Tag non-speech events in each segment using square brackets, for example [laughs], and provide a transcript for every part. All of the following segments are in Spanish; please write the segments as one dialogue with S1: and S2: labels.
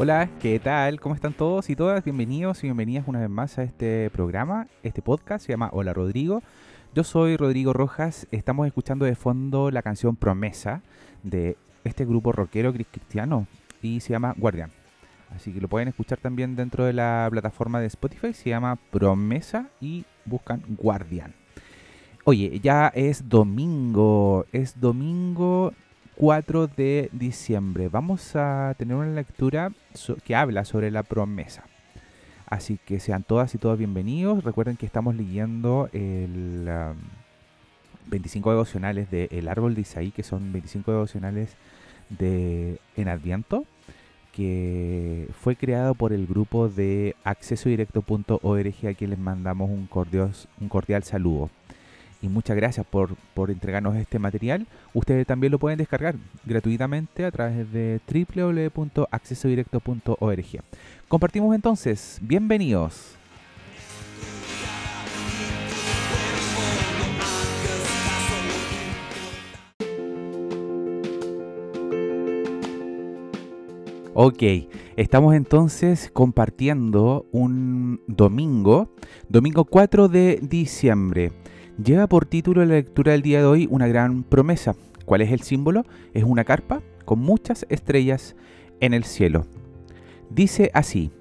S1: Hola, ¿qué tal? ¿Cómo están todos y todas? Bienvenidos y bienvenidas una vez más a este programa, este podcast, se llama Hola Rodrigo. Yo soy Rodrigo Rojas, estamos escuchando de fondo la canción Promesa de este grupo rockero cristiano y se llama Guardián. Así que lo pueden escuchar también dentro de la plataforma de Spotify, se llama Promesa y buscan Guardián. Oye, ya es domingo, es domingo 4 de diciembre. Vamos a tener una lectura que habla sobre la promesa. Así que sean todas y todos bienvenidos. Recuerden que estamos leyendo el 25 um, devocionales de El Árbol de Isaí, que son 25 devocionales de en Adviento, que fue creado por el grupo de accesodirecto.org a quien les mandamos un un cordial saludo y muchas gracias por, por, entregarnos este material. Ustedes también lo pueden descargar gratuitamente a través de www.accesodirecto.org. Compartimos entonces, bienvenidos. Ok, estamos entonces compartiendo un domingo, domingo 4 de diciembre. Lleva por título la lectura del día de hoy una gran promesa. ¿Cuál es el símbolo? Es una carpa con muchas estrellas en el cielo. Dice así,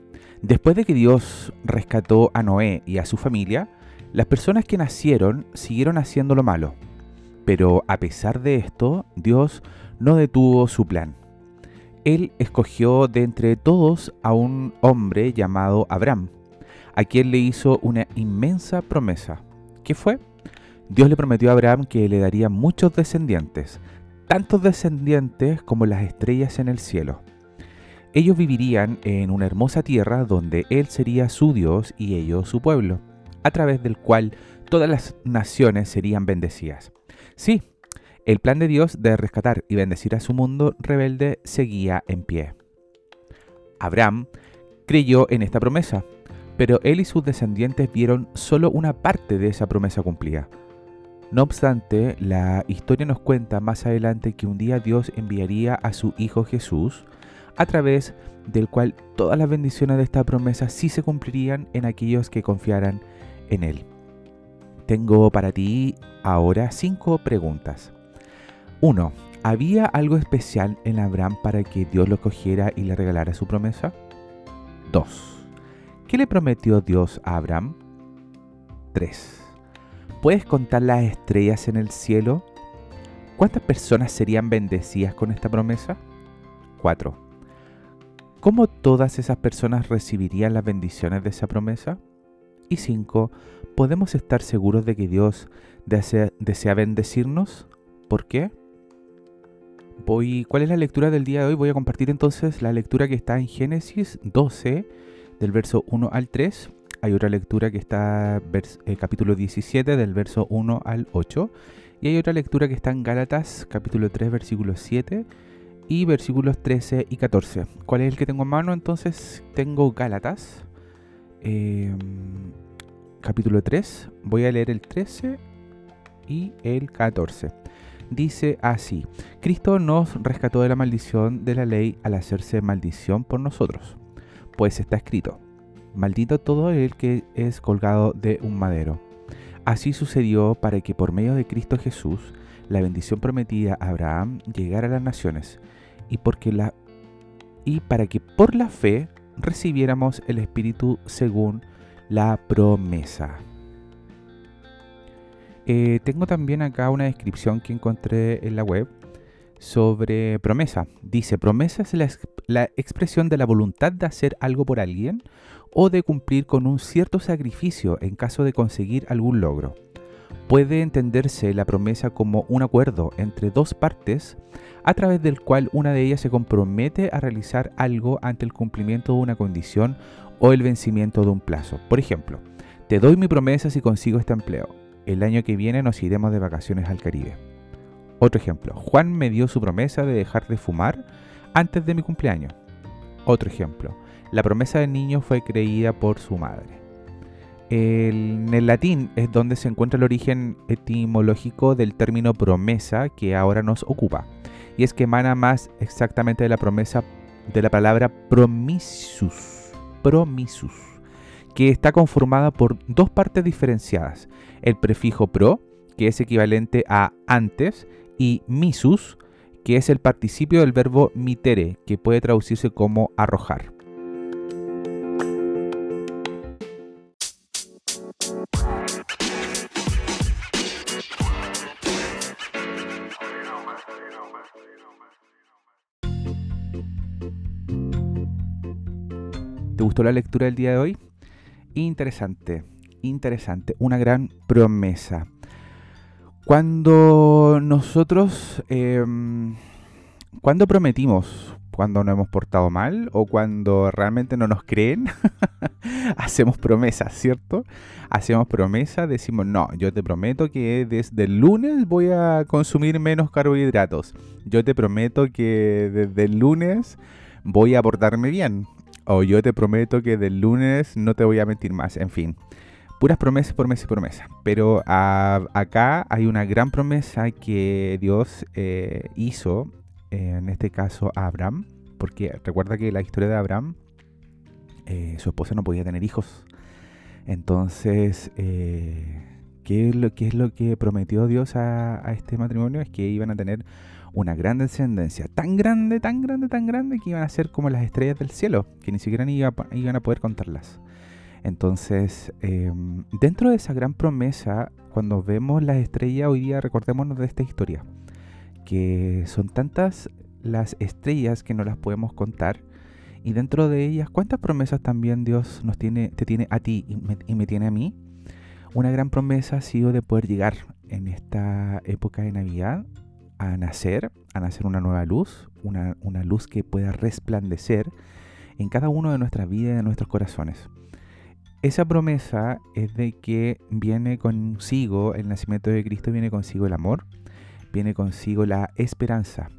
S1: después de que Dios rescató a Noé y a su familia, las personas que nacieron siguieron haciendo lo malo. Pero a pesar de esto, Dios no detuvo su plan. Él escogió de entre todos a un hombre llamado Abraham, a quien le hizo una inmensa promesa. ¿Qué fue? Dios le prometió a Abraham que le daría muchos descendientes, tantos descendientes como las estrellas en el cielo. Ellos vivirían en una hermosa tierra donde Él sería su Dios y ellos su pueblo, a través del cual todas las naciones serían bendecidas. Sí, el plan de Dios de rescatar y bendecir a su mundo rebelde seguía en pie. Abraham creyó en esta promesa, pero él y sus descendientes vieron solo una parte de esa promesa cumplida. No obstante, la historia nos cuenta más adelante que un día Dios enviaría a su Hijo Jesús, a través del cual todas las bendiciones de esta promesa sí se cumplirían en aquellos que confiaran en Él. Tengo para ti ahora cinco preguntas. 1. ¿Había algo especial en Abraham para que Dios lo cogiera y le regalara su promesa? 2. ¿Qué le prometió Dios a Abraham? 3. ¿Puedes contar las estrellas en el cielo? ¿Cuántas personas serían bendecidas con esta promesa? 4. ¿Cómo todas esas personas recibirían las bendiciones de esa promesa? Y 5. ¿Podemos estar seguros de que Dios desea, desea, bendecirnos? ¿Por qué? Voy, ¿Cuál es la lectura del día de hoy? Voy a compartir entonces la lectura que está en Génesis 12, del verso 1 al 3, hay otra lectura que está eh, capítulo 17 del verso 1 al 8 y hay otra lectura que está en Gálatas capítulo 3 versículo 7 y versículos 13 y 14. ¿Cuál es el que tengo en mano? Entonces tengo Gálatas em, capítulo 3. Voy a leer el 13 y el 14. Dice así, Cristo nos rescató de la maldición de la ley al hacerse maldición por nosotros, pues está escrito maldito todo el que es colgado de un madero. Así sucedió para que por medio de Cristo Jesús la bendición prometida a Abraham llegara a las naciones y, porque la, y para que por la fe recibiéramos el Espíritu según la promesa. Eh, tengo también acá una descripción que encontré en la web sobre promesa. Dice, promesa es la, la, expresión de la voluntad de hacer algo por alguien o de cumplir con un cierto sacrificio en caso de conseguir algún logro. Puede entenderse la promesa como un acuerdo entre dos partes a través del cual una de ellas se compromete a realizar algo ante el cumplimiento de una condición o el vencimiento de un plazo. Por ejemplo, te doy mi promesa si consigo este empleo. El año que viene nos iremos de vacaciones al Caribe. Otro ejemplo, Juan me dio su promesa de dejar de fumar antes de mi cumpleaños. Otro ejemplo, la promesa del niño fue creída por su madre. en el latín es donde se encuentra el origen etimológico del término promesa que ahora nos ocupa, y es que emana más exactamente de la promesa de la palabra promisus, promisus, que está conformada por dos partes diferenciadas. El prefijo pro, que es equivalente a antes, y misus, que es el participio del verbo mitere, que puede traducirse como arrojar. ¿Te gustó la lectura del día de hoy? Interesante, interesante, una gran promesa. Cuando nosotros, em, cuando prometimos, cuando nos hemos portado mal o cuando realmente no nos creen, [laughs] hacemos promesas, ¿cierto? Hacemos promesas, decimos, no, yo te prometo que desde el lunes voy a consumir menos carbohidratos. Yo te prometo que desde el lunes voy a portarme bien o yo te prometo que del lunes no te voy a mentir más, en fin. Puras promesas, promesas y promesas. Pero acá hay una gran promesa que Dios eh, hizo, en este caso a Abraham, porque recuerda que la historia de Abraham, eh, su esposa no podía tener hijos. Entonces, eh, ¿qué, es lo, ¿qué, es lo, que prometió Dios a, a este matrimonio? Es que iban a tener una gran descendencia, tan grande, tan grande, tan grande que iban a ser como las estrellas del cielo, que ni siquiera iban a poder contarlas. Entonces, em, dentro de esa gran promesa, cuando vemos las estrellas, hoy día recordémonos de esta historia, que son tantas las estrellas que no las podemos contar, y dentro de ellas, ¿cuántas promesas también Dios nos tiene, te tiene a ti y me, tiene a mí? Una gran promesa ha sido de poder llegar en esta época de Navidad a nacer, a nacer una nueva luz, una, luz que pueda resplandecer en cada uno de nuestras vidas y de nuestros corazones. Esa promesa es de que viene consigo, el nacimiento de Cristo viene consigo el amor, viene consigo la esperanza.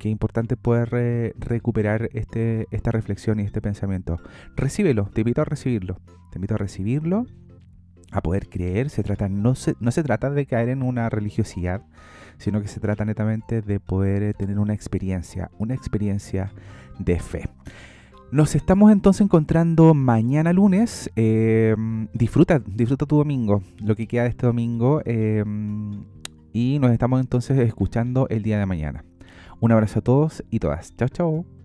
S1: Qué importante poder recuperar este, esta reflexión y este pensamiento. Recíbelo, te invito a recibirlo. Te invito a recibirlo, a poder creer. Se trata, no, se, no se trata de caer en una religiosidad, sino que se trata netamente de poder eh, tener una experiencia, una experiencia de fe. Nos estamos entonces encontrando mañana lunes. Em, disfruta, disfruta tu domingo, lo que queda de este domingo. Em, y nos estamos entonces escuchando el día de mañana. Un abrazo a todos y todas. Chao, chao.